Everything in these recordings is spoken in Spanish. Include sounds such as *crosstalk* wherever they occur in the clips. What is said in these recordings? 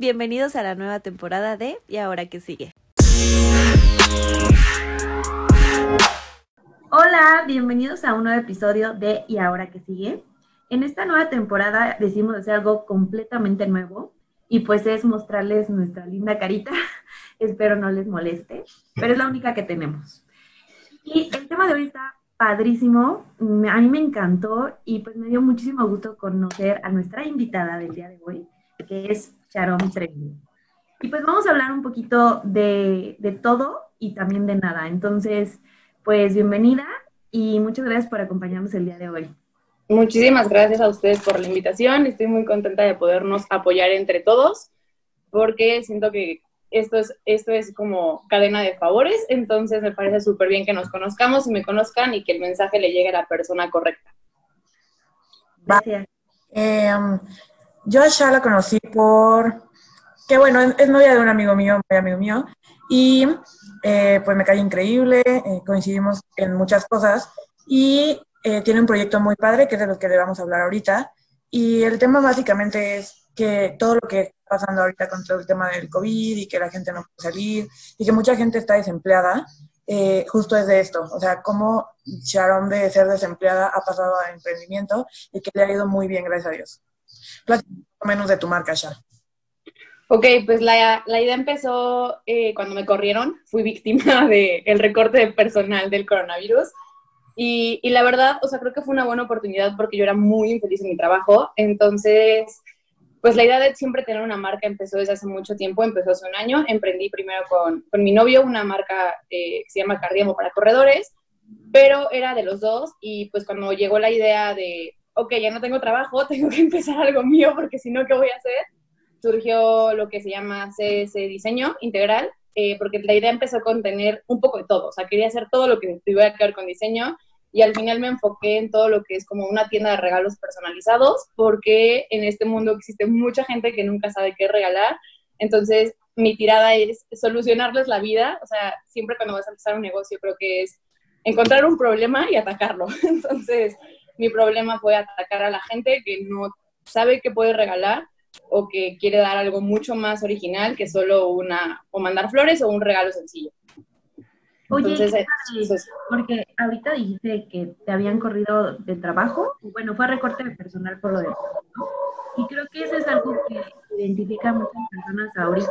Bienvenidos a la nueva temporada de ¿Y ahora qué sigue? Hola, bienvenidos a un nuevo episodio de ¿Y ahora qué sigue? En esta nueva temporada decidimos hacer algo completamente nuevo y pues es mostrarles nuestra linda carita. *laughs* Espero no les moleste, pero es la única que tenemos. Y el tema de hoy está padrísimo, a mí me encantó y pues me dio muchísimo gusto conocer a nuestra invitada del día de hoy, que es Sharon Trevi. Y pues vamos a hablar un poquito de, de todo y también de nada. Entonces, pues bienvenida y muchas gracias por acompañarnos el día de hoy. Muchísimas gracias a ustedes por la invitación. Estoy muy contenta de podernos apoyar entre todos porque siento que esto es, esto es como cadena de favores, entonces me parece súper bien que nos conozcamos y me conozcan y que el mensaje le llegue a la persona correcta. Gracias. Eh, yo a Sha la conocí por, que bueno, es novia de un amigo mío, muy amigo mío, y eh, pues me cae increíble, eh, coincidimos en muchas cosas y eh, tiene un proyecto muy padre que es de lo que le vamos a hablar ahorita. Y el tema básicamente es que todo lo que está pasando ahorita con todo el tema del COVID y que la gente no puede salir y que mucha gente está desempleada, justo es de esto. O sea, cómo Sharon de ser desempleada ha pasado a emprendimiento y que le ha ido muy bien, gracias a Dios menos de tu marca ya. Ok, pues la, la idea empezó eh, cuando me corrieron. Fui víctima *laughs* del el recorte de personal del coronavirus. Y, y, la verdad, o sea, creo que fue una buena oportunidad porque yo era muy infeliz en mi trabajo. Entonces, pues la idea de siempre tener una marca empezó desde hace mucho tiempo, empezó hace un año. Emprendí primero con, con mi novio una marca eh, que se llama Cardiamo para corredores, pero era de los dos. Y pues cuando llegó la idea de, ok, ya no tengo trabajo, *laughs* tengo que empezar algo mío porque si no, ¿qué voy a hacer? Surgió lo que se llama CS Diseño Integral, eh, porque la idea empezó con tener un poco de todo, o sea, quería hacer todo lo que tuviera que ver con diseño y al final me enfoqué en todo lo que es como una tienda de regalos personalizados, porque en este mundo existe mucha gente que nunca sabe qué regalar, entonces mi tirada es solucionarles la vida, o sea, siempre cuando vas a empezar un negocio creo que es encontrar un problema y atacarlo, *laughs* entonces mi problema fue atacar a la gente que no sabe qué puede regalar o que quiere dar algo mucho más original que solo una, o mandar flores o un regalo sencillo. Oye, porque ahorita dijiste que te habían corrido del trabajo, bueno, fue recorte de personal por lo de Y creo que eso es algo que identifica a muchas personas ahorita,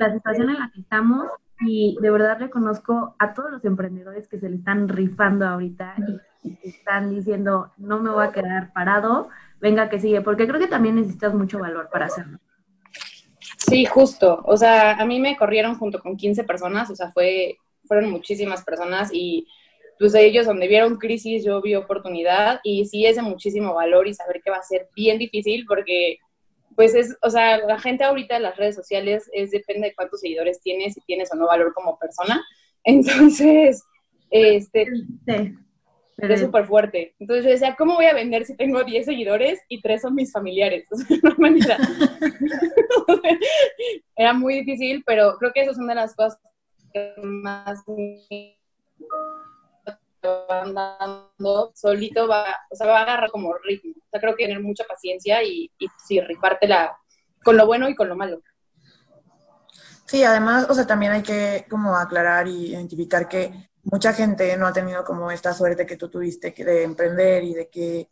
la situación en la que estamos, y de verdad reconozco a todos los emprendedores que se le están rifando ahorita y están diciendo, no me voy a quedar parado, venga que sigue, porque creo que también necesitas mucho valor para hacerlo. Sí, justo. O sea, a mí me corrieron junto con 15 personas, o sea, fue, fueron muchísimas personas y pues ellos donde vieron crisis yo vi oportunidad y sí es de muchísimo valor y saber que va a ser bien difícil porque pues es, o sea, la gente ahorita en las redes sociales es depende de cuántos seguidores tienes, si tienes o no valor como persona. *laughs* Entonces, este, es súper fuerte. Entonces yo decía, ¿cómo voy a vender si tengo 10 seguidores y 3 son mis familiares? *laughs* O sea, no manera. *laughs* Era muy difícil, pero creo que eso es una de las cosas que más andando, solito va, o sea, va a agarrar como ritmo. O sea, creo que tener mucha paciencia y, y sí, rifártela con lo bueno y con lo malo. Sí, además, o sea, también hay que como aclarar y identificar que mucha gente no ha tenido como esta suerte que tú tuviste de emprender y de que,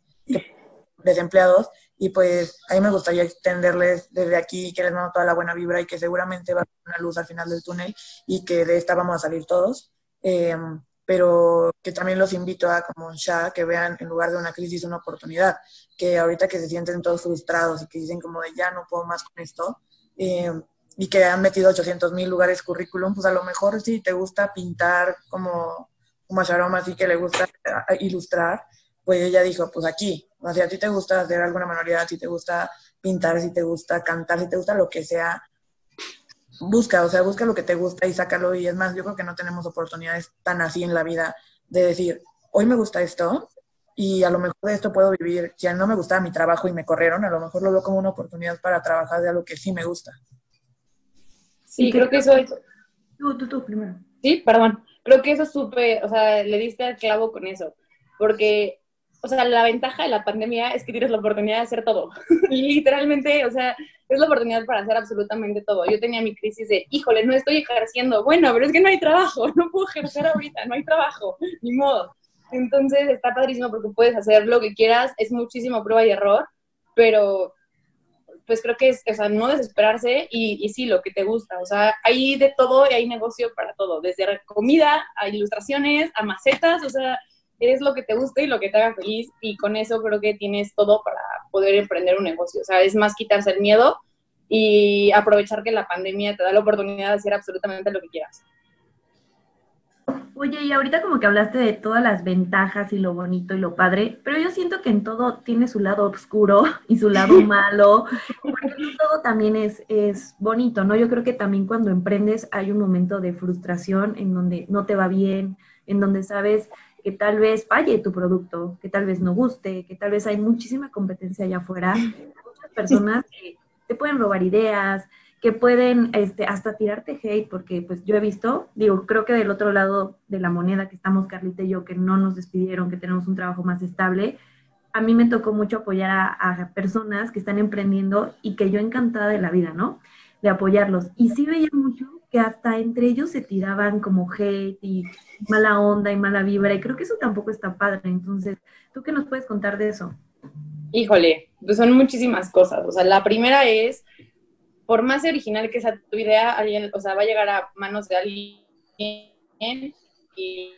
desempleados y pues a mí me gustaría extenderles desde aquí que les mando toda la buena vibra y que seguramente va a haber una luz al final del túnel y que de esta vamos a salir todos. Eh, pero que también los invito a, como ya, que vean en lugar de una crisis una oportunidad, que ahorita que se sienten todos frustrados y que dicen como de ya no puedo más con esto, eh, y que han metido 800 mil lugares currículum, pues a lo mejor si te gusta pintar como, como a Sharon, que le gusta eh, ilustrar, pues ella dijo, pues aquí, o sea, a ti te gusta hacer alguna manualidad, si te gusta pintar, si te gusta cantar, si te gusta lo que sea, busca, o sea, busca lo que te gusta y sácalo. Y es más, yo creo que no tenemos oportunidades tan así en la vida de decir, hoy me gusta esto y a lo mejor de esto puedo vivir. Si no me gustaba mi trabajo y me corrieron, a lo mejor lo veo como una oportunidad para trabajar de algo que sí me gusta. Sí, creo que eso es... Tú, tú, tú, primero. Sí, perdón. Creo que eso supe, o sea, le diste al clavo con eso. Porque o sea, la ventaja de la pandemia es que tienes la oportunidad de hacer todo. *laughs* Literalmente, o sea, es la oportunidad para hacer absolutamente todo. Yo tenía mi crisis de, híjole, no estoy ejerciendo. Bueno, pero es que no hay trabajo, *laughs* no puedo ejercer ahorita, no hay trabajo, ni modo. Entonces está padrísimo porque puedes hacer lo que quieras, es muchísimo prueba y error, pero pues creo que es, o sea, no desesperarse y, y, sí, lo que te gusta. O sea, hay de todo y hay negocio para todo, desde comida a ilustraciones, a macetas, o sea, es lo que te guste y lo que te haga feliz y con eso creo que tienes todo para poder emprender un negocio. O sea, es más quitarse el miedo y aprovechar que la pandemia te da la oportunidad de hacer absolutamente lo que quieras. Oye, y ahorita como que hablaste de todas las ventajas y lo bonito y lo padre, pero yo siento que en todo tiene su lado oscuro *laughs* y su lado malo, porque todo también es, es bonito, ¿no? Yo creo que también cuando emprendes hay un momento de frustración en donde no te va bien, en donde sabes que tal vez falle tu producto, que tal vez no guste, que tal vez hay muchísima competencia allá afuera, muchas personas que te pueden robar ideas, que pueden este, hasta tirarte hate, porque pues yo he visto, digo, creo que del otro lado de la moneda que estamos Carlita y yo, que no nos despidieron, que tenemos un trabajo más estable, a mí me tocó mucho apoyar a, a personas que están emprendiendo y que yo encantada de la vida, ¿no? De apoyarlos. Y sí veía mucho que hasta entre ellos se tiraban como hate y mala onda y mala vibra, y creo que eso tampoco está padre. Entonces, ¿tú qué nos puedes contar de eso? Híjole, pues son muchísimas cosas. O sea, la primera es por más original que sea tu idea, alguien, o sea, va a llegar a manos de alguien y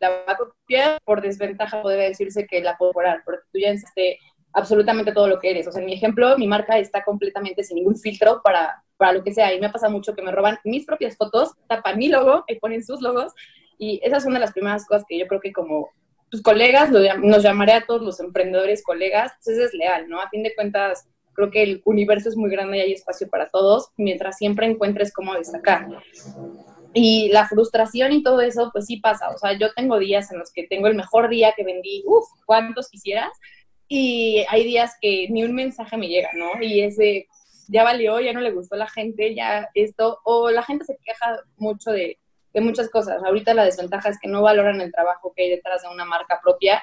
la va a copiar, por desventaja puede decirse que la puedo mejorar, porque tú ya enseñaste absolutamente todo lo que eres. O sea, en mi ejemplo, mi marca está completamente sin ningún filtro para, para lo que sea. Y me pasa mucho que me roban mis propias fotos, tapan mi logo y ponen sus logos. Y esa es una de las primeras cosas que yo creo que como tus colegas, nos llamaré a todos los emprendedores colegas, pues es leal, ¿no? A fin de cuentas, creo que el universo es muy grande y hay espacio para todos, mientras siempre encuentres cómo destacar. Y la frustración y todo eso, pues sí pasa. O sea, yo tengo días en los que tengo el mejor día que vendí, uff, cuántos quisieras, y hay días que ni un mensaje me llega, ¿no? Y es de, ya valió, ya no le gustó a la gente, ya esto, o la gente se queja mucho de, de muchas cosas. Ahorita la desventaja es que no valoran el trabajo que hay detrás de una marca propia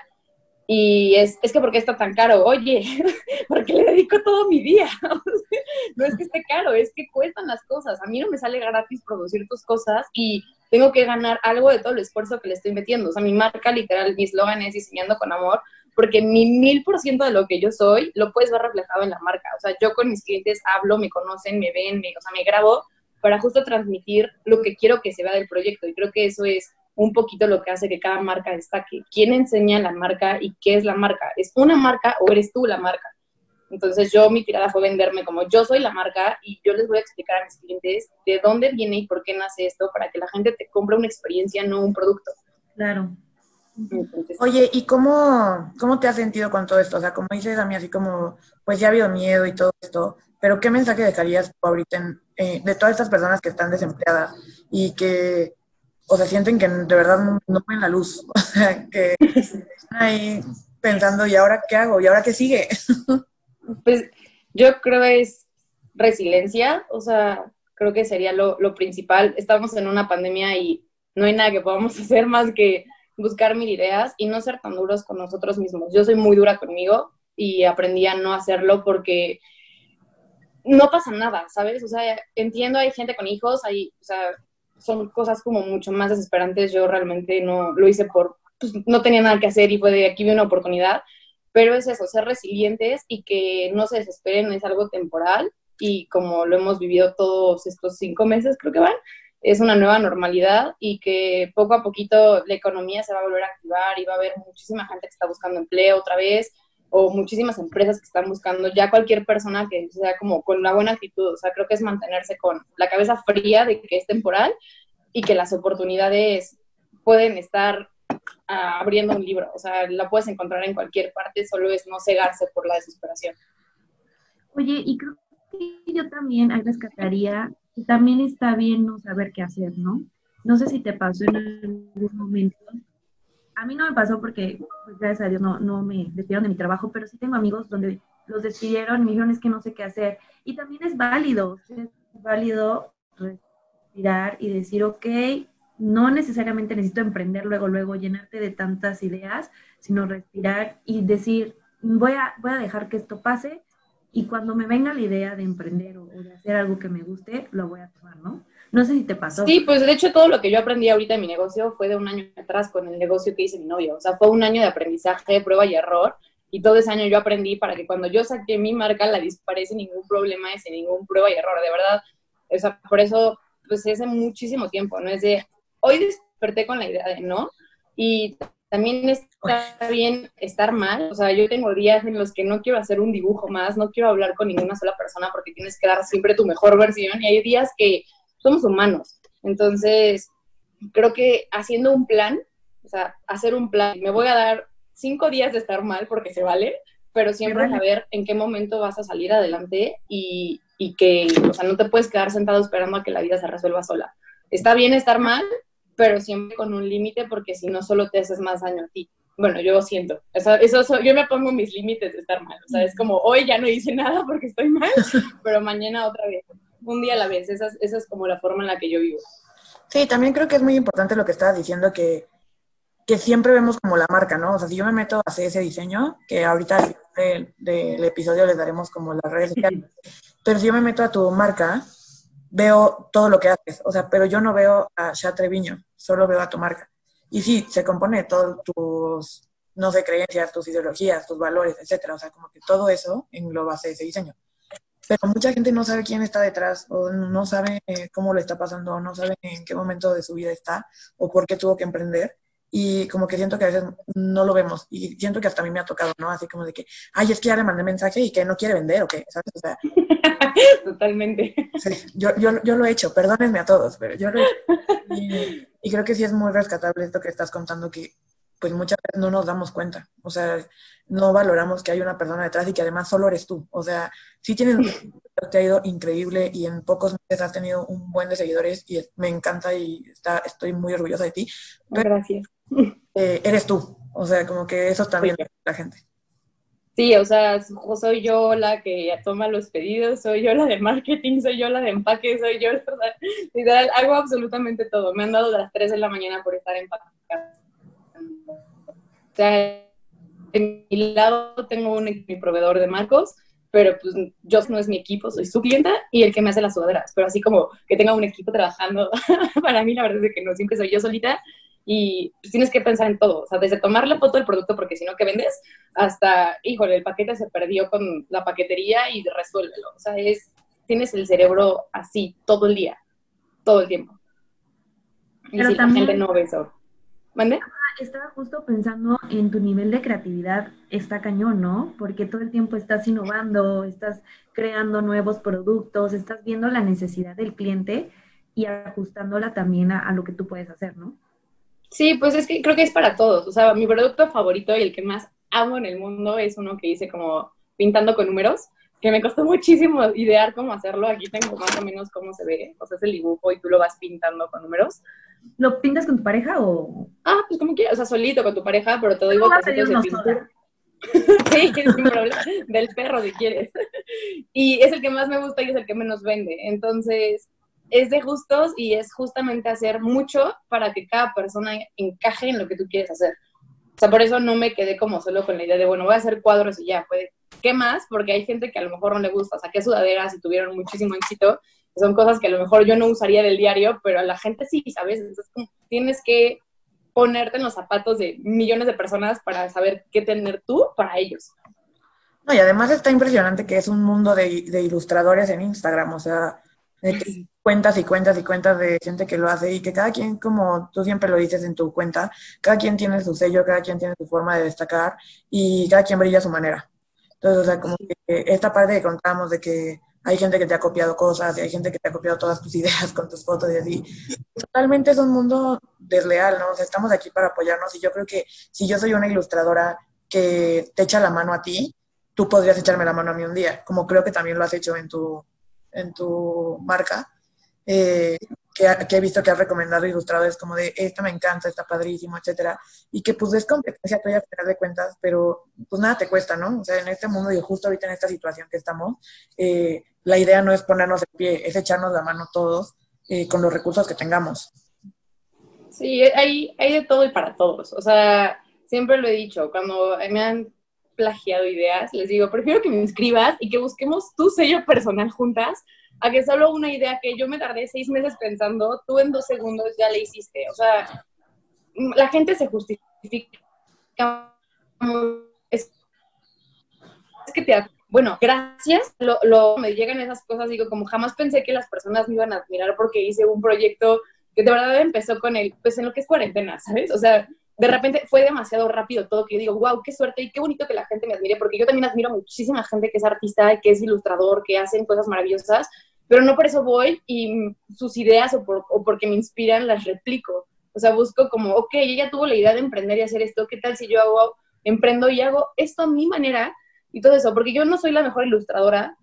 y es, es que porque está tan caro, oye, *laughs* porque le dedico todo mi día. *laughs* no es que esté caro, es que cuestan las cosas. A mí no me sale gratis producir tus cosas y tengo que ganar algo de todo el esfuerzo que le estoy metiendo. O sea, mi marca literal, mi eslogan es diseñando con amor, porque mi mil por ciento de lo que yo soy lo puedes ver reflejado en la marca. O sea, yo con mis clientes hablo, me conocen, me ven, me, o sea, me grabo para justo transmitir lo que quiero que se vea del proyecto. Y creo que eso es un poquito lo que hace que cada marca destaque. ¿Quién enseña la marca y qué es la marca? ¿Es una marca o eres tú la marca? Entonces yo mi tirada fue venderme como yo soy la marca y yo les voy a explicar a mis clientes de dónde viene y por qué nace esto para que la gente te compre una experiencia, no un producto. Claro. Oye, ¿y cómo, cómo te has sentido con todo esto? O sea, como dices a mí, así como, pues ya ha habido miedo y todo esto, pero ¿qué mensaje dejarías ahorita eh, de todas estas personas que están desempleadas y que o sea, sienten que de verdad no, no ven la luz, *laughs* o sea, que *laughs* están ahí pensando, ¿y ahora qué hago? ¿Y ahora qué sigue? *laughs* Pues yo creo es resiliencia, o sea, creo que sería lo, lo principal. Estamos en una pandemia y no hay nada que podamos hacer más que buscar mil ideas y no ser tan duros con nosotros mismos. Yo soy muy dura conmigo y aprendí a no hacerlo porque no pasa nada, ¿sabes? O sea, entiendo, hay gente con hijos, hay, o sea, son cosas como mucho más desesperantes. Yo realmente no lo hice por, pues no tenía nada que hacer y fue de aquí vi una oportunidad. Pero es eso, ser resilientes y que no se desesperen, es algo temporal y como lo hemos vivido todos estos cinco meses, creo que van, es una nueva normalidad y que poco a poquito la economía se va a volver a activar y va a haber muchísima gente que está buscando empleo otra vez o muchísimas empresas que están buscando ya cualquier persona que sea como con una buena actitud. O sea, creo que es mantenerse con la cabeza fría de que es temporal y que las oportunidades pueden estar ah, abriendo un libro. O sea, la puedes encontrar en cualquier parte, solo es no cegarse por la desesperación. Oye, y creo que yo también rescataría que también está bien no saber qué hacer, ¿no? No sé si te pasó en algún momento a mí no me pasó porque, pues, gracias a Dios, no, no me despidieron de mi trabajo, pero sí tengo amigos donde los despidieron, me dijeron es que no sé qué hacer. Y también es válido, es válido respirar y decir, ok, no necesariamente necesito emprender luego, luego, llenarte de tantas ideas, sino respirar y decir, voy a, voy a dejar que esto pase y cuando me venga la idea de emprender o, de hacer algo que me guste, lo voy a tomar, ¿no? No sé si te pasó. Sí, pues de hecho todo lo que yo aprendí ahorita en mi negocio fue de un año atrás con el negocio que hice mi novio. O sea, fue un año de aprendizaje, prueba y error. Y todo ese año yo aprendí para que cuando yo saqué mi marca la disparé sin ningún problema y sin ningún prueba y error. De verdad, o sea, por eso, pues hace muchísimo tiempo, ¿no? Es de, hoy desperté con la idea de no. Y también está bien estar mal. O sea, yo tengo días en los que no quiero hacer un dibujo más, no quiero hablar con ninguna sola persona porque tienes que dar siempre tu mejor versión. Y hay días que somos humanos. Entonces, creo que haciendo un plan, o sea, hacer un plan, me voy a dar cinco días de estar mal porque se vale, pero siempre saber en qué momento vas a salir adelante y, y que, o sea, no te puedes quedar sentado esperando a que la vida se resuelva sola. Está bien estar mal, pero siempre con un límite porque si no solo te haces más daño a ti. Bueno, yo siento, eso, eso yo me pongo mis límites de estar mal, o sea, es como hoy ya no hice nada porque estoy mal, *laughs* pero mañana otra vez, un día a la vez, esa, esa es como la forma en la que yo vivo. Sí, también creo que es muy importante lo que estabas diciendo, que, que siempre vemos como la marca, ¿no? O sea, si yo me meto a hacer ese diseño, que ahorita del, episodio les daremos como las redes sociales, pero si yo me meto a tu marca, veo todo lo que haces, o sea, pero yo no veo a Chat Treviño, solo veo a tu marca. Y sí, se compone de todos tus, no sé, creencias, tus ideologías, tus valores, etcétera. O sea, como que todo eso engloba ese diseño. Pero mucha gente no sabe quién está detrás, o no sabe cómo le está pasando, o no sabe en qué momento de su vida está, o por qué tuvo que emprender y como que siento que a veces no lo vemos y siento que hasta a mí me ha tocado, ¿no? Así como de que, ay, es que ya le mandé mensaje y que no quiere vender o qué, ¿sabes? O sea, *laughs* Totalmente. Sí, yo, yo, yo, lo he hecho, perdónenme a todos, pero yo lo he hecho. Y, y, creo que sí es muy rescatable esto que estás contando, que pues muchas veces no nos damos cuenta, o sea, no valoramos que hay una persona detrás y que además solo eres tú, o sea, sí tienes, *laughs* te ha ido increíble y en pocos meses has tenido un buen de seguidores y me encanta y está, estoy muy orgullosa de ti. Gracias *laughs* eh, eres tú. O sea, como que eso también la gente. Sí, o sea, soy yo la que toma los pedidos, soy yo la de marketing, soy yo la de empaque, soy yo la *laughs* de... hago absolutamente todo. Me han dado las 3 de la mañana por estar empacando. O sea, en mi lado tengo un mi proveedor de marcos, pero pues yo no es mi equipo, soy su clienta y el que me hace las sudaderas. Pero así como que tenga un equipo trabajando, *laughs* para mí la verdad es que no, siempre soy yo solita y pues, tienes que pensar en todo, o sea, desde tomar la foto del producto porque si no, ¿qué vendes? Hasta, híjole, el paquete se perdió con la paquetería y resuélvelo. O sea, es, tienes el cerebro así todo el día, todo el tiempo. Y Pero si también, la gente no ve eso. ¿Mande? Estaba justo pensando en tu nivel de creatividad, está cañón, ¿no? Porque todo el tiempo estás innovando, estás creando nuevos productos, estás viendo la necesidad del cliente y ajustándola también a lo que tú puedes hacer, ¿no? Sí, pues es que creo que es para todos. O sea, mi producto favorito y el que más amo en el mundo es uno que hice como pintando con números, que me costó muchísimo idear cómo hacerlo. Aquí tengo más o menos cómo se ve. O sea, es el dibujo y tú lo vas pintando con números. ¿Lo pintas con tu pareja o...? Ah, pues como quieras. O sea, solito con tu pareja, pero te doy botoncitos de pintura. sí, sin problema. Del perro, si quieres. y es el que más me gusta y es el que menos vende. Entonces, es de gustos y es justamente hacer mucho para que cada persona encaje en lo que tú quieres hacer. O sea, por eso no me quedé como solo con la idea de, bueno, voy a hacer cuadros y ya. ¿Qué más? Porque hay gente que a lo mejor no le gusta. Que sudaderas y tuvieron muchísimo éxito. Son cosas que a lo mejor yo no usaría del diario, pero a la gente sí, ¿sabes? Entonces, tienes que ponerte en los zapatos de millones de personas para saber qué tener tú para ellos. No, y además está impresionante que es un mundo de, de ilustradores en Instagram. O sea, de cuentas y cuentas y cuentas de gente que lo hace y que cada quien, como tú siempre lo dices en tu cuenta, cada quien tiene su sello, cada quien tiene su forma de destacar y cada quien brilla a su manera. Entonces, o sea, como que esta parte que contamos de que hay gente que te ha copiado cosas y hay gente que te ha copiado todas tus ideas *laughs* con tus fotos y así. Totalmente es un mundo desleal, ¿no? O sea, estamos aquí para apoyarnos y yo creo que si yo soy una ilustradora que te echa la mano a ti, tú podrías echarme la mano a mí un día, como creo que también lo has hecho en tu, en tu marca, eh, que, he visto que has recomendado ilustradores como de, esta me encanta, está padrísimo, etcétera, y que pues es competencia tuya a final de cuentas, pero pues nada te cuesta, ¿no? O sea, en este mundo y justo ahorita en esta situación que estamos, eh, la idea no es ponernos de pie, es echarnos la mano todos eh, con los recursos que tengamos. Sí, hay, hay de todo y para todos. O sea, siempre lo he dicho, cuando me han plagiado ideas, les digo, prefiero que me inscribas y que busquemos tu sello personal juntas, a que solo una idea que yo me tardé seis meses pensando, tú en dos segundos ya la hiciste. O sea, la gente se justifica. Es, que te... Bueno, gracias. Lo, me llegan esas cosas, digo, como jamás pensé que las personas me iban a admirar porque hice un proyecto que de verdad empezó con el, pues en lo que es cuarentena, ¿sabes? O sea, de repente fue demasiado rápido todo que yo digo, wow, qué suerte y qué bonito que la gente me admire, porque yo también admiro muchísima gente que es artista, que es ilustrador, que hacen cosas maravillosas, pero no por eso voy y sus ideas o, porque me inspiran las replico. O sea, busco como, ok, ella tuvo la idea de emprender y hacer esto, ¿qué tal si yo emprendo y hago esto a mi manera y todo eso? Porque yo no soy la mejor ilustradora,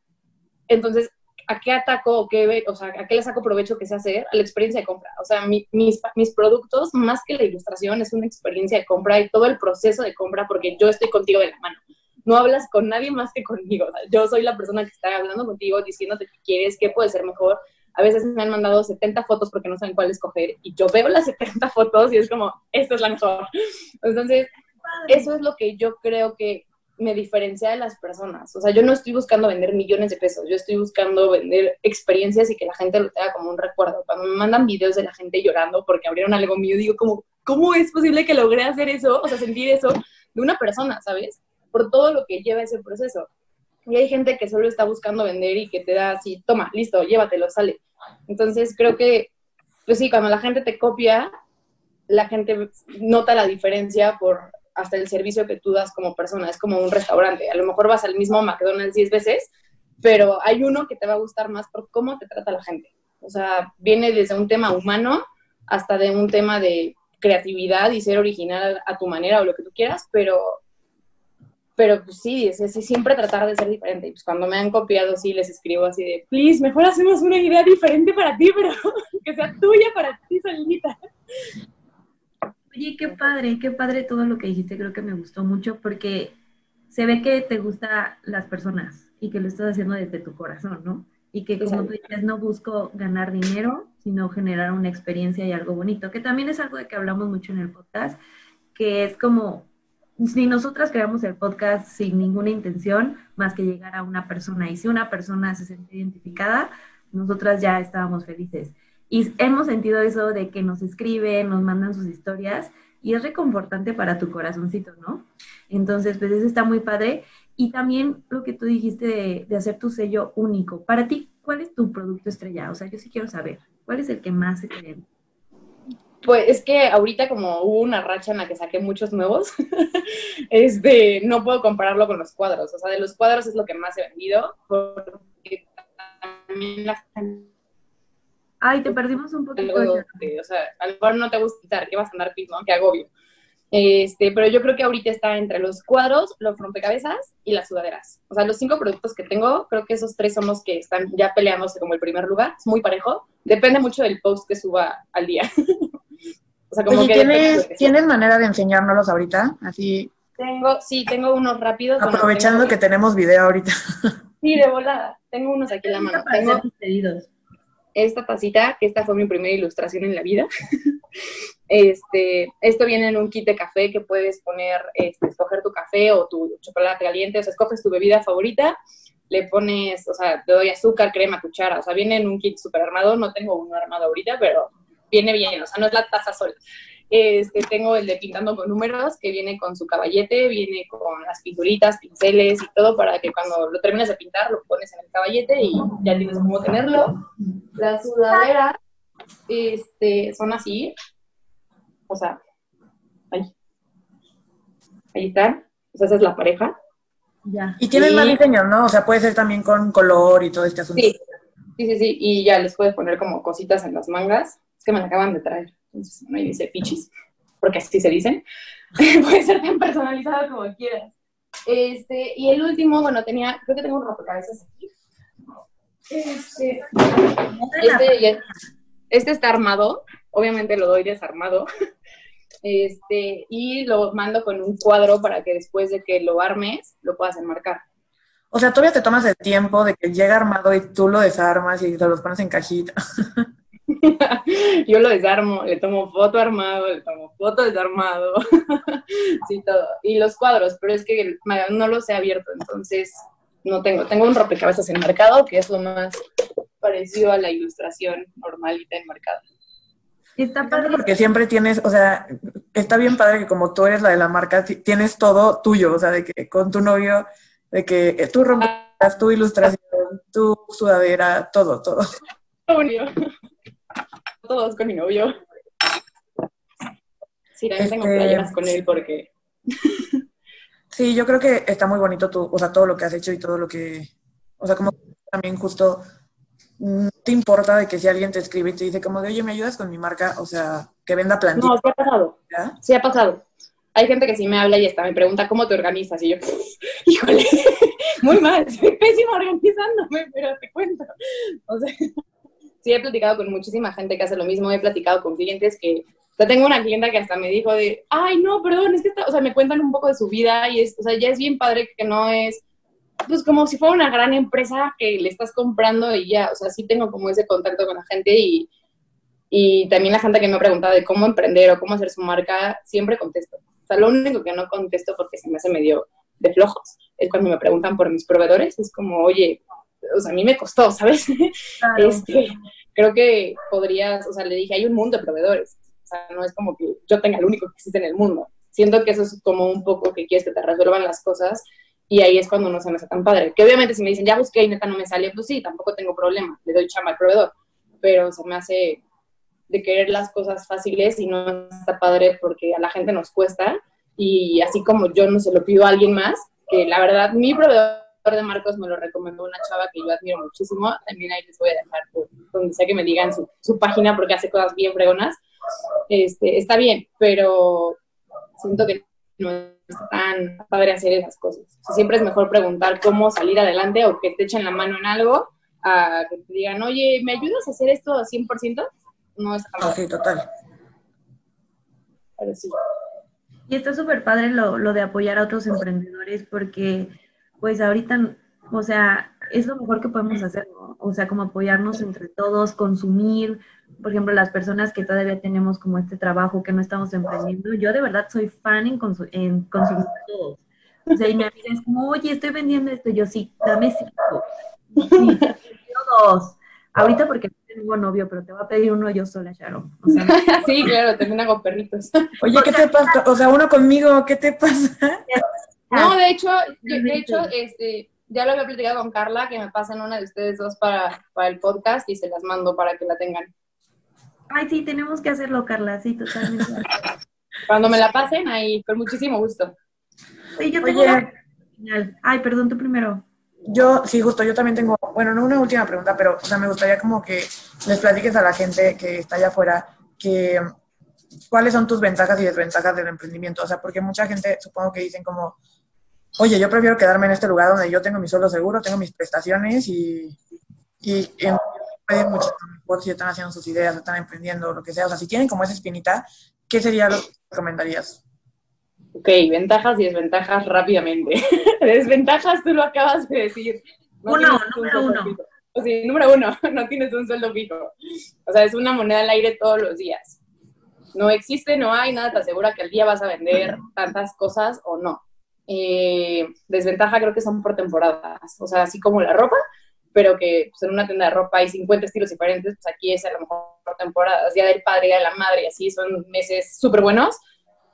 entonces ¿a qué ataco o qué, o sea, a qué le saco provecho que sé hacer? A la experiencia de compra. O sea, mis, mis productos, más que la ilustración, es una experiencia de compra y todo el proceso de compra porque yo estoy contigo de la mano. No hablas con nadie más que conmigo. yo soy la persona que está hablando contigo, diciéndote qué quieres, qué puede ser mejor. A veces me han mandado 70 fotos porque no saben cuál escoger y yo veo las 70 fotos y es como, esta es la mejor. Entonces, eso es lo que yo creo que me diferencia de las personas. O sea, yo no estoy buscando vender millones de pesos, yo estoy buscando vender experiencias y que la gente lo tenga como un recuerdo. Cuando me mandan videos de la gente llorando porque abrieron algo mío, digo como, ¿cómo es posible que logré hacer eso? O sea, sentir eso de una persona, ¿sabes? Por todo lo que lleva ese proceso. Y hay gente que solo está buscando vender y que te da así, toma, listo, llévatelo, sale. Entonces creo que, pues sí, cuando la gente te copia, la gente nota la diferencia por hasta el servicio que tú das como persona. Es como un restaurante. A lo mejor vas al mismo McDonald's 10 veces, pero hay uno que te va a gustar más por cómo te trata la gente. O sea, viene desde un tema humano hasta de un tema de creatividad y ser original a tu manera o lo que tú quieras, pero, pero pues sí, es, siempre tratar de ser diferente. Y pues cuando me han copiado, sí les escribo así de, please, mejor hacemos una idea diferente para ti, pero *laughs* que sea tuya para ti solita. Oye, qué padre, qué padre todo lo que dijiste, creo que me gustó mucho porque se ve que te gustan las personas y que lo estás haciendo desde tu corazón, ¿no? Y que como tú dices, no busco ganar dinero, sino generar una experiencia y algo bonito, que también es algo de que hablamos mucho en el podcast, que es como si nosotras creamos el podcast sin ninguna intención más que llegar a una persona y si una persona se siente identificada, nosotras ya estábamos felices. Y hemos sentido eso de que nos escriben, nos mandan sus historias y es reconfortante para tu corazoncito, ¿no? Entonces, pues eso está muy padre. Y también lo que tú dijiste de, hacer tu sello único. Para ti, ¿cuál es tu producto estrella? O sea, yo sí quiero saber, ¿cuál es el que más se cree? Pues es que ahorita como hubo una racha en la que saqué muchos nuevos, *laughs* este, no puedo compararlo con los cuadros. O sea, de los cuadros es lo que más he vendido, porque también la gente Ay, te perdimos un poquito. o sea, a lo mejor no te gusta quitar, que vas a andar ¿no? Que agobio. Este, pero yo creo que ahorita está entre los cuadros, los rompecabezas y las sudaderas. O sea, los cinco productos que tengo, creo que esos tres son los que están ya peleándose como el primer lugar. Es muy parejo. Depende mucho del post que suba al día. *laughs* o sea, como que ¿tienes, ¿tienes manera de enseñárnoslos ahorita? Así. Tengo, sí, tengo unos rápidos. Aprovechando que tenemos video ahorita. Sí, de volada. Tengo unos aquí en la mano. Tengo pedidos esta tacita, que esta fue mi primera ilustración en la vida. *laughs* este, esto viene en un kit de café que puedes poner, este, escoger tu café o tu chocolate caliente, o sea, escoges tu bebida favorita, le pones, o sea, le doy azúcar, crema, cuchara, o sea, viene en un kit súper armado, no tengo uno armado ahorita, pero viene bien, o sea, no es la taza sola. Este, tengo el de pintando con números, que viene con su caballete, viene con las pinturitas, pinceles y todo para que cuando lo termines de pintar lo pones en el caballete y ya tienes cómo tenerlo. Las sudaderas este, son así, o sea, ahí, ahí están, o sea, esa es la pareja. Ya. Y tienen más diseño, ¿no? O sea, puede ser también con color y todo este asunto. Sí, sí, sí, sí, y ya les puedes poner como cositas en las mangas, es que me la acaban de traer. Entonces, no dice pichis, porque así se dicen. *laughs* Puede ser tan personalizado como quieras. Este, y el último, bueno, tenía, creo que tengo un rompecabezas aquí. Este, este, este, está armado, obviamente lo doy desarmado. Este, y lo mando con un cuadro para que después de que lo armes, lo puedas enmarcar. O sea, todavía te tomas el tiempo de que llega armado y tú lo desarmas y te lo pones en cajita. *laughs* *laughs* yo lo desarmo, le tomo foto armado, le tomo foto desarmado, *laughs* sí, todo. Y los cuadros, pero es que no los he abierto, entonces no tengo. Tengo un rompecabezas enmarcado, que es lo más parecido a la ilustración normalita enmarcada. Está padre. Porque siempre tienes, o sea, está bien padre que como tú eres la de la marca, tienes todo tuyo, o sea, de que con tu novio, de que tú rompecabezas, tu ilustración, tu sudadera, todo, todo. *laughs* Todos con mi novio. Sí, también tengo este, playeras con él porque... Sí, yo creo que está muy bonito tú, o sea, todo lo que has hecho y todo lo que, o sea, como también justo no te importa de que si alguien te escribe y te dice como de, oye, ¿me ayudas con mi marca? O sea, que venda plantitas. No, sí ha pasado. Sí ha pasado. Hay gente que sí me habla y está, me pregunta cómo te organizas. Y yo, *laughs* híjole, *laughs* muy mal, *laughs* soy pésima organizándome, pero te cuento. O sea, sí he platicado con muchísima gente que hace lo mismo, he platicado con clientes que, o sea, tengo una clienta que hasta me dijo de, ay, no, perdón, es que, está, o sea, me cuentan un poco de su vida y es, o sea, ya es bien padre que no es, pues como si fuera una gran empresa que le estás comprando y ya, o sea, sí tengo como ese contacto con la gente y, y también la gente que me ha preguntado de cómo emprender o cómo hacer su marca, siempre contesto. O sea, lo único que no contesto porque se me hace medio de flojos es cuando me preguntan por mis proveedores, es como, oye, o sea, a mí me costó, *laughs* ¿sabes? Este, creo que podrías, o sea, le dije, hay un mundo de proveedores, o sea, no es como que yo tenga el único que existe en el mundo. Siento que eso es como un poco que quieres que te resuelvan las cosas y ahí es cuando no se me hace tan padre. Que obviamente si me dicen, ya busqué y neta no me sale, pues sí, tampoco tengo problema, le doy chamba al proveedor, pero se me hace de querer las cosas fáciles y no está padre porque a la gente nos cuesta y así como yo no se lo pido a alguien más, que la verdad mi proveedor de Marcos me lo recomendó una chava que yo admiro muchísimo. También ahí les voy a dejar donde sea que me digan su, página porque hace cosas bien fregonas. Este, está bien, pero siento que no es tan padre hacer esas cosas. siempre es mejor preguntar cómo salir adelante o que te echen la mano en algo a que te digan, oye, ¿me ayudas a hacer esto 100%? No es tan Sí, total. Pero sí. Y está súper padre lo, lo de apoyar a otros emprendedores porque pues ahorita, o sea, es lo mejor que podemos hacer, ¿no? O sea, como apoyarnos entre todos, consumir, por ejemplo, las personas que todavía tenemos como este trabajo, que no estamos emprendiendo. Yo de verdad soy fan en, en consumir todos. O sea, y mi amiga es como, oye, estoy vendiendo esto. Yo sí, dame cinco. Sí, dos. Ahorita porque no tengo novio, pero te voy a pedir uno yo sola, Sharon. O sea, *laughs* sí, claro, también hago perritos. Oye, ¿qué te pasa? O sea, uno conmigo, ¿qué te pasa? *laughs* No, de hecho, de hecho, este, ya lo había platicado con Carla, que me pasen una de ustedes dos para, para el podcast y se las mando para que la tengan. Ay, sí, tenemos que hacerlo, Carla, sí, totalmente. *laughs* Cuando me la pasen, ahí, con muchísimo gusto. Oye, yo tengo Ay, perdón, tú primero. Yo, sí, justo, yo también tengo, bueno, no una última pregunta, pero, o sea, me gustaría como que les platiques a la gente que está allá afuera que cuáles son tus ventajas y desventajas del emprendimiento. O sea, porque mucha gente supongo que dicen como, oye, yo prefiero quedarme en este lugar donde yo tengo mi sueldo seguro, tengo mis prestaciones y, y en, pueden mucho mejor si están haciendo sus ideas, están emprendiendo, lo que sea. O sea, si tienen como esa espinita, ¿qué sería lo que recomendarías? Ok, ventajas y desventajas rápidamente. *laughs* desventajas tú lo acabas de decir. uno, número uno. O sea, número uno, no tienes un sueldo fijo. O sea, es una moneda al aire todos los días. No existe, no hay, nada te asegura que al día vas a vender tantas cosas o no. Eh, desventaja creo que son por temporadas, o sea, así como la ropa, pero que pues, en una tienda de ropa hay 50 estilos diferentes, pues aquí es a lo mejor por temporadas, día del padre, día de la madre, y así son meses súper buenos,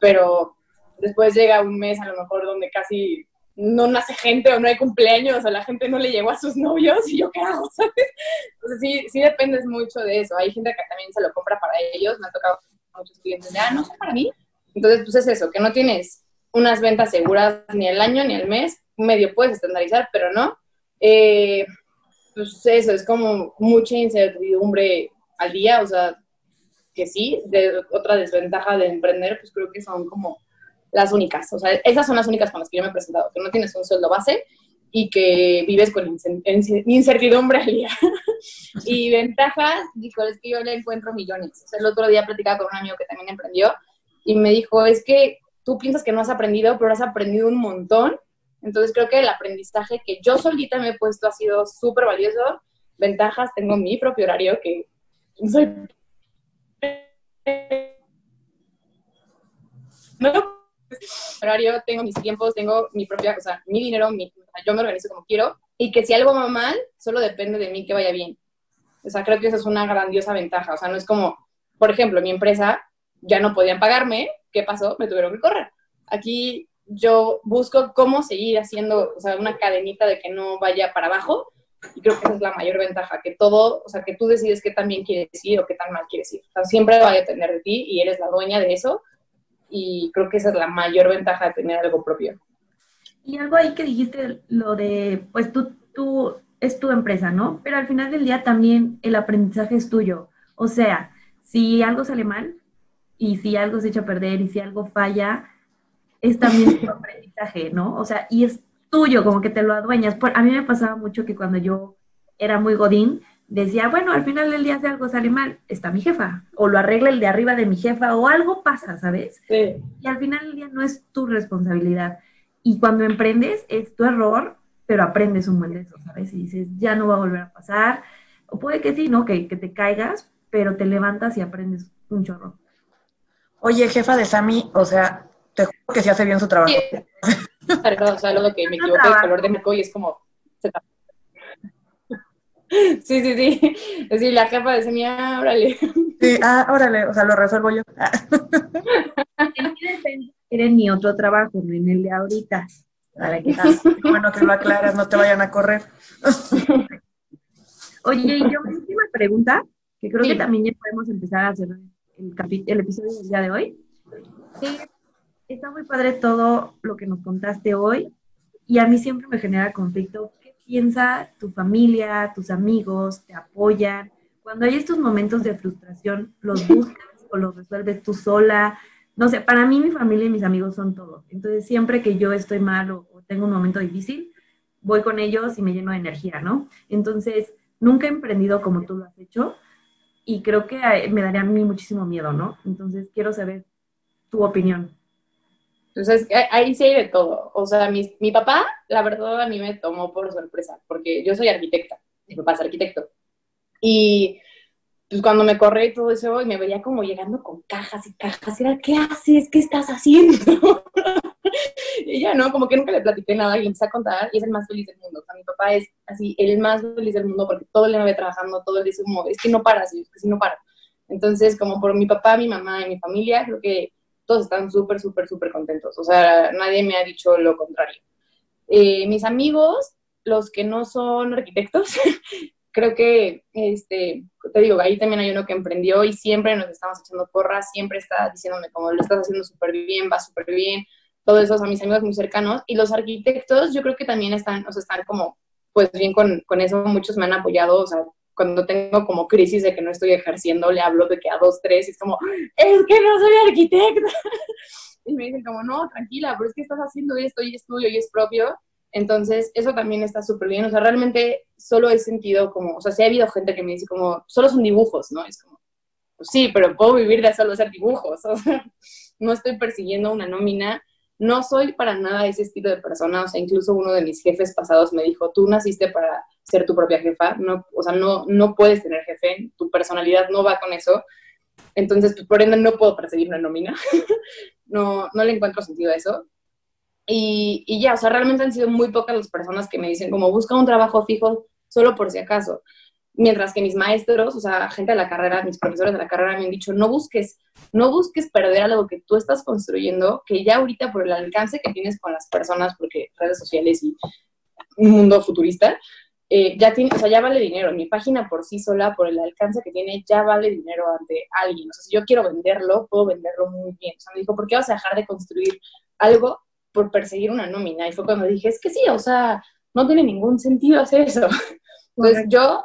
pero después llega un mes a lo mejor donde casi no nace gente o no hay cumpleaños o la gente no le llegó a sus novios y yo qué hago. *laughs* Entonces sí, sí dependes mucho de eso. Hay gente que también se lo compra para ellos, me ha tocado muchos clientes de, ah, no sé para mí. Entonces, pues es eso, que no tienes unas ventas seguras ni el año ni el mes, medio puedes estandarizar, pero no. Eh, pues eso, es como mucha incertidumbre al día, o sea, que sí, otra desventaja de emprender, pues creo que son como las únicas, o sea, esas son las únicas con las que yo me he presentado, que no tienes un sueldo base y que vives con incertidumbre al día. *laughs* y ventajas, dijo, es que yo le encuentro millones. O sea, el otro día platicaba con un amigo que también emprendió y me dijo, es que tú piensas que no has aprendido, pero has aprendido un montón. Entonces creo que el aprendizaje que yo solita me he puesto ha sido súper valioso. Ventajas, tengo mi propio horario que soy... No, horario, tengo mis tiempos, tengo mi propia, o sea, mi dinero, yo me organizo como quiero, y que si algo va mal, solo depende de mí que vaya bien. O sea, creo que eso es una grandiosa ventaja. O sea, no es como, por ejemplo, mi empresa ya no podían pagarme, ¿qué pasó? Me tuvieron que correr. Aquí yo busco cómo seguir haciendo, o sea, una cadenita de que no vaya para abajo, y creo que esa es la mayor ventaja, que todo, o sea, que tú decides qué tan bien quieres ir o qué tan mal quieres ir. O sea, siempre va a depender de ti y eres la dueña de eso, y creo que esa es la mayor ventaja de tener algo propio. Y algo ahí que dijiste, lo de, pues tú, tú, es tu empresa, ¿no? Pero al final del día también el aprendizaje es tuyo. O sea, si algo sale mal y si algo se echa a perder y si algo falla, es también tu *laughs* aprendizaje, ¿no? O sea, y es tuyo, como que te lo adueñas. Por, a mí me pasaba mucho que cuando yo era muy godín, decía, bueno, al final del día si algo sale mal, está mi jefa, o lo arregla el de arriba de mi jefa, o algo pasa, ¿sabes? Sí. Y al final del día no es tu responsabilidad. Y cuando emprendes es tu error, pero aprendes un buen de eso, ¿sabes? Y dices, ya no va a volver a pasar. O puede que sí, ¿no? Que, que te caigas, pero te levantas y aprendes un chorro. Oye, jefa de Sami, o sea, te juro que sí hace bien su trabajo. o sea, lo que me equivoco el color de mi y es como... *laughs* Sí, sí, sí. Es decir, la jefa de Sami, ah, órale. Sí, ah, órale, o sea, lo resuelvo yo. en mi otro trabajo, no en el de ahorita. Para que, bueno que lo aclaras, no te vayan a correr. *laughs* Oye, y yo mi última pregunta, que creo que también ya podemos empezar a hacer el, el episodio del día de hoy. está muy padre todo lo que nos contaste hoy y a mí siempre me genera conflicto. ¿Qué piensa tu familia, tus amigos? ¿Te apoyan? Cuando hay estos momentos de frustración, ¿los *laughs* buscas o los resuelves tú sola? no sé, para mí mi familia y mis amigos son todo. Entonces, siempre que yo estoy mal o, tengo un momento difícil, voy con ellos y me lleno de energía, ¿no? Entonces, nunca he emprendido como tú lo has hecho y creo que me daría a mí muchísimo miedo, ¿no? Entonces, quiero saber tu opinión. Entonces, ahí sí hay de todo. O sea, mi, mi papá, la verdad, a mí me tomó por sorpresa, porque yo soy arquitecta, mi papá es arquitecto. Y pues cuando me corrí y todo eso, y me veía como llegando con cajas y cajas, era, ¿qué haces? ¿Qué estás haciendo? *laughs* *laughs* y ya, ¿no? Como que nunca le platiqué nada y le empecé a contar, y es el más feliz del mundo. O sea, mi papá es así, el más feliz del mundo, porque todo el día me trabajando, todo el día es como, es que no paras, y es que sí no para. Entonces, como por mi papá, mi mamá y mi familia, creo que todos están súper, súper, súper contentos. O sea, nadie me ha dicho lo contrario. Eh, mis amigos, los que no son arquitectos, *laughs* creo que, este, te digo, ahí también hay uno que emprendió y siempre nos estamos echando porras, siempre está diciéndome como lo estás haciendo súper bien, va súper bien, todo eso a mis amigos muy cercanos. Y los arquitectos yo creo que también están, o sea, están como, pues bien con, con eso, muchos me han apoyado, o sea, cuando tengo como crisis de que no estoy ejerciendo, le hablo de que a dos, tres, y es como, es que no soy arquitecta. *laughs* y me dicen como, no, tranquila, pero es que estás haciendo esto y es tuyo y es propio. Entonces, eso también está súper bien. O sea, realmente solo he sentido como, o sea, sí ha habido gente que me dice como, solo son dibujos, ¿no? Es como, pues sí, pero puedo vivir de solo hacer dibujos. *laughs* O sea, no estoy persiguiendo una nómina. No soy para nada ese estilo de persona. O sea, incluso uno de mis jefes pasados me dijo, tú naciste para ser tu propia jefa. No, o sea, no, no puedes tener jefe. Tu personalidad no va con eso. Entonces, pues, por ende, no puedo perseguir una nómina. *laughs* no, no le encuentro sentido a eso. Y, y, ya, o sea, realmente han sido muy pocas las personas que me dicen como busca un trabajo fijo solo por si acaso. Mientras que mis maestros, o sea, gente de la carrera, mis profesores de la carrera me han dicho, no busques, no busques perder algo que tú estás construyendo, que ya ahorita por el alcance que tienes con las personas, porque redes sociales y un mundo futurista, eh, ya tiene, o sea, ya vale dinero. Mi página por sí sola, por el alcance que tiene, ya vale dinero ante alguien. O sea, si yo quiero venderlo, puedo venderlo muy bien. O sea, me dijo, ¿por qué vas a dejar de construir algo por perseguir una nómina. Y fue cuando dije, es que sí, o sea, no tiene ningún sentido hacer eso. *laughs* Entonces yo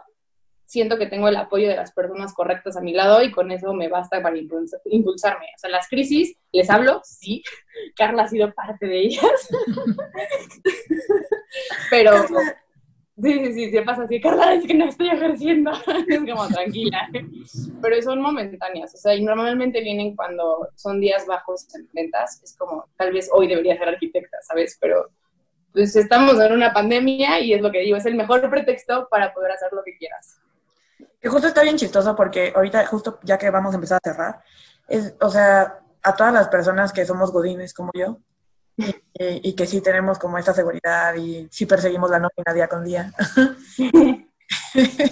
siento que tengo el apoyo de las personas correctas a mi lado y con eso me basta para impulsarme. O sea, las crisis, les hablo, sí, *laughs* Carla ha sido parte de ellas, *laughs* pero Sí, sí, sí, se pasa así, Carla, es que no estoy ejerciendo, *laughs* es como tranquila, pero son momentáneas, o sea, y normalmente vienen cuando son días bajos en ventas, es como, tal vez hoy debería ser arquitecta, ¿sabes? Pero pues estamos en una pandemia y es lo que digo, es el mejor pretexto para poder hacer lo que quieras. Que justo está bien chistoso porque ahorita, justo ya que vamos a empezar a cerrar, es, o sea, a todas las personas que somos godines como yo, y, que sí tenemos como esta seguridad y sí perseguimos la nómina día con día. *laughs*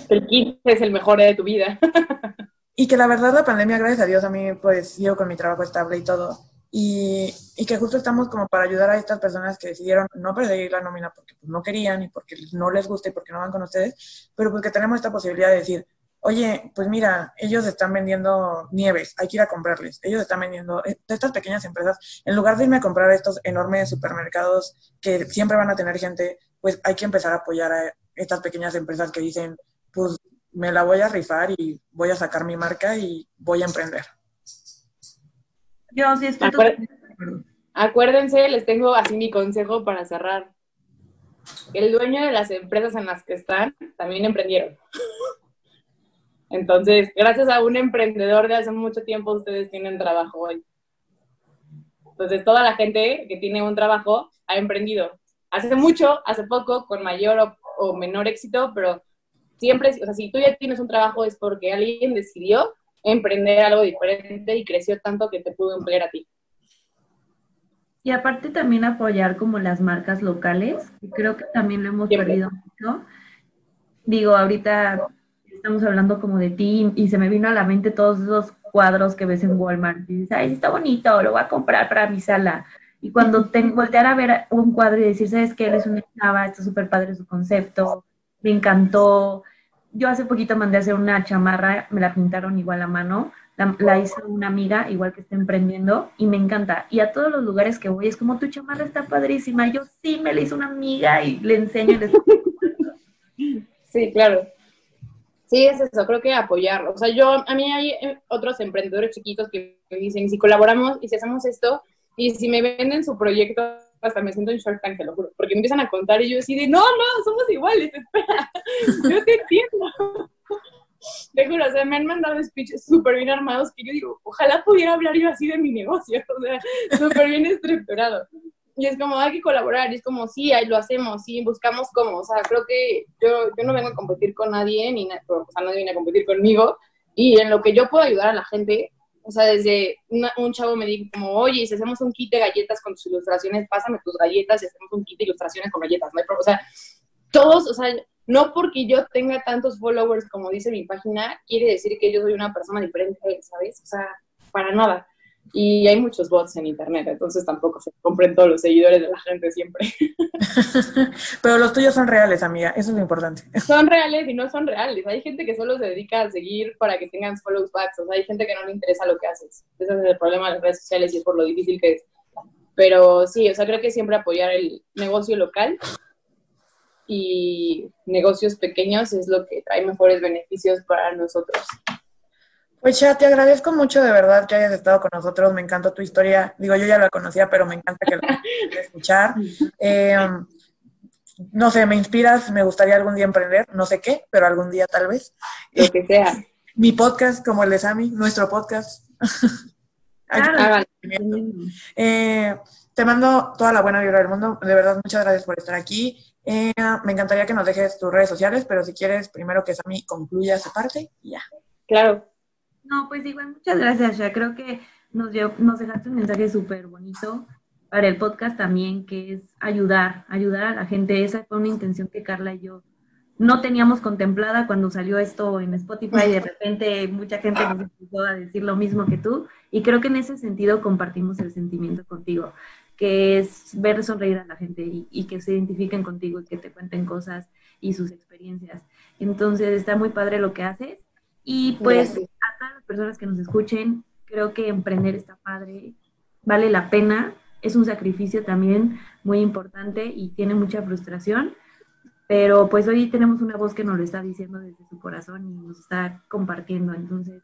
el 15 es el mejor de tu vida. *laughs* y que la verdad la pandemia, gracias a Dios, a mí pues yo con mi trabajo estable y todo, y, y, que justo estamos como para ayudar a estas personas que decidieron no perseguir la nómina porque pues, no querían y porque no les gusta y porque no van con ustedes, pero porque tenemos esta posibilidad de decir, oye, pues mira, ellos están vendiendo nieves, hay que ir a comprarles. Ellos están vendiendo, eh, estas pequeñas empresas, en lugar de irme a comprar estos enormes supermercados que siempre van a tener gente, pues hay que empezar a apoyar a estas pequeñas empresas que dicen, pues me la voy a rifar y voy a sacar mi marca y voy a emprender. Yo sí estoy Acuérdense, les tengo así mi consejo para cerrar. El dueño de las empresas en las que están también emprendieron. Entonces, gracias a un emprendedor de hace mucho tiempo, ustedes tienen trabajo hoy. Entonces, toda la gente que tiene un trabajo ha emprendido. Hace mucho, hace poco, con mayor o, menor éxito, pero siempre, o sea, si tú ya tienes un trabajo es porque alguien decidió emprender algo diferente y creció tanto que te pudo emplear a ti. Y aparte también apoyar como las marcas locales, creo que también lo hemos perdido mucho. Digo, ahorita estamos hablando como de ti y se me vino a la mente todos esos cuadros que ves en Walmart y dices, ay, está bonito, lo voy a comprar para mi sala. Y cuando te voltear a ver un cuadro y decir, ¿sabes qué? Eres una chava, está súper padre su concepto, me encantó. Yo hace poquito mandé a hacer una chamarra, me la pintaron igual a mano, la, la hizo una amiga, igual que está emprendiendo, y me encanta. Y a todos los lugares que voy es como, tu chamarra está padrísima. Yo sí, me la hizo una amiga y le enseño. *laughs* Sí, claro. Sí, es eso, creo que apoyarlo. O sea, yo, a mí hay eh, otros emprendedores chiquitos que dicen, si colaboramos y si hacemos esto, y si me venden su proyecto, hasta me siento en Shark Tank, te lo juro, porque me empiezan a contar y yo así de, no, no, somos iguales, espera, *laughs* yo te entiendo. Te juro, o sea, me han mandado speeches súper bien armados que yo digo, ojalá pudiera hablar yo así de mi negocio, *laughs* o sea, súper bien estructurado y es como, hay que colaborar, y es como, sí, ahí lo hacemos, sí, buscamos cómo, o sea, creo que yo, yo no vengo a competir con nadie, ni o sea, nadie viene a competir conmigo, y en lo que yo puedo ayudar a la gente, o sea, desde un chavo me dijo como, oye, si hacemos un kit de galletas con tus ilustraciones, pásame tus galletas y hacemos un kit de ilustraciones con galletas, ¿no? O sea, todos, o sea, no porque yo tenga tantos followers como dice mi página, quiere decir que yo soy una persona diferente, ¿sabes? O sea, para nada. Y hay muchos bots en internet, entonces tampoco se compren todos los seguidores de la gente siempre. *laughs* Pero los tuyos son reales, amiga, eso es lo importante. *laughs* Son reales y no son reales. Hay gente que solo se dedica a seguir para que tengan follows backs, o sea, hay gente que no le interesa lo que haces. Ese es el problema de las redes sociales y es por lo difícil que es. Pero sí, o sea, creo que siempre apoyar el negocio local y negocios pequeños es lo que trae mejores beneficios para nosotros. Pues ya te agradezco mucho de verdad que hayas estado con nosotros. Me encanta tu historia. Digo, yo ya la conocía, pero me encanta que la escuchar. Eh, no sé, me inspiras, me gustaría algún día emprender, no sé qué, pero algún día tal vez. Lo que sea. *laughs* Mi podcast, como el de Sammy, nuestro podcast. *laughs* eh, te mando toda la buena vibra del mundo. De verdad, muchas gracias por estar aquí. Eh, me encantaría que nos dejes tus redes sociales, pero si quieres, primero que Sammy concluya esa parte y ya. Claro. No, pues igual, muchas gracias, ya creo que nos, nos dejaste un mensaje súper bonito para el podcast también, que es ayudar, ayudar a la gente. Esa fue una intención que Carla y yo no teníamos contemplada cuando salió esto en Spotify. De repente mucha gente nos empezó a decir lo mismo que tú y creo que en ese sentido compartimos el sentimiento contigo, que es ver sonreír a la gente y, y que se identifiquen contigo y que te cuenten cosas y sus experiencias. Entonces está muy padre lo que haces y pues a todas las personas que nos escuchen, creo que emprender está padre, vale la pena, es un sacrificio también muy importante y tiene mucha frustración, pero pues hoy tenemos una voz que nos lo está diciendo desde su corazón y nos está compartiendo. Entonces,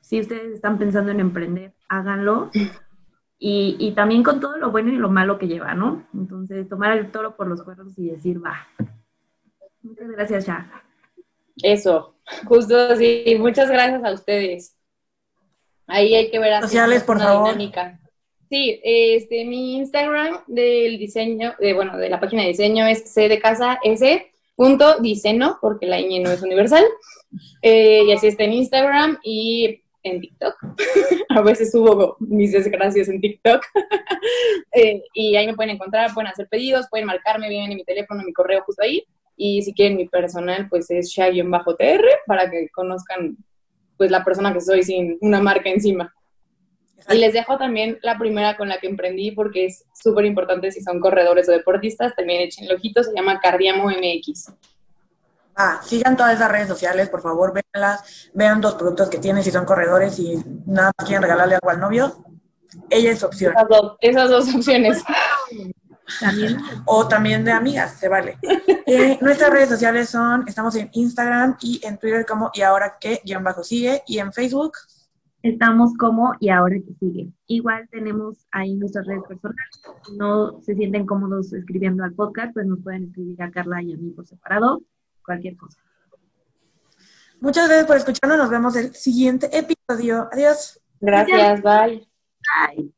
si ustedes están pensando en emprender, háganlo. Y, y, también con todo lo bueno y lo malo que lleva, ¿no? Entonces, tomar el toro por los cuernos y decir, va. Muchas gracias, ya. Eso, justo así. Muchas gracias a ustedes. Ahí hay que ver así Sociales, por favor. dinámica. Sí, este, mi Instagram del diseño, de, bueno, de la página de diseño es C de casa S punto diceno, porque la ñ no es universal. Eh, y así está en Instagram y en TikTok. *laughs* a veces subo mis desgracias en TikTok. *laughs* Eh, y ahí me pueden encontrar, pueden hacer pedidos, pueden marcarme, vienen en mi teléfono, mi correo justo ahí. Y si quieren mi personal, pues es sha-tr para que conozcan pues la persona que soy sin una marca encima. Y les dejo también la primera con la que emprendí porque es súper importante si son corredores o deportistas, también echen el ojito, se llama Cardiamo MX. Ah, sigan todas esas redes sociales, por favor, véanlas, vean los productos que tienen si son corredores y nada más quieren regalarle algo al novio. Ella es opción. Esas dos, esas dos opciones. *laughs* También. O también de amigas, se vale. *laughs* Eh, nuestras redes sociales son, estamos en Instagram y en Twitter como y ahora que guion bajo sigue y en Facebook. Estamos como y ahora que sigue. Igual tenemos ahí nuestras redes personales. Si no se sienten cómodos escribiendo al podcast, pues nos pueden escribir a Carla y a mí por separado, cualquier cosa. Muchas gracias por escucharnos. Nos vemos el siguiente episodio. Adiós. Gracias, bye. Bye.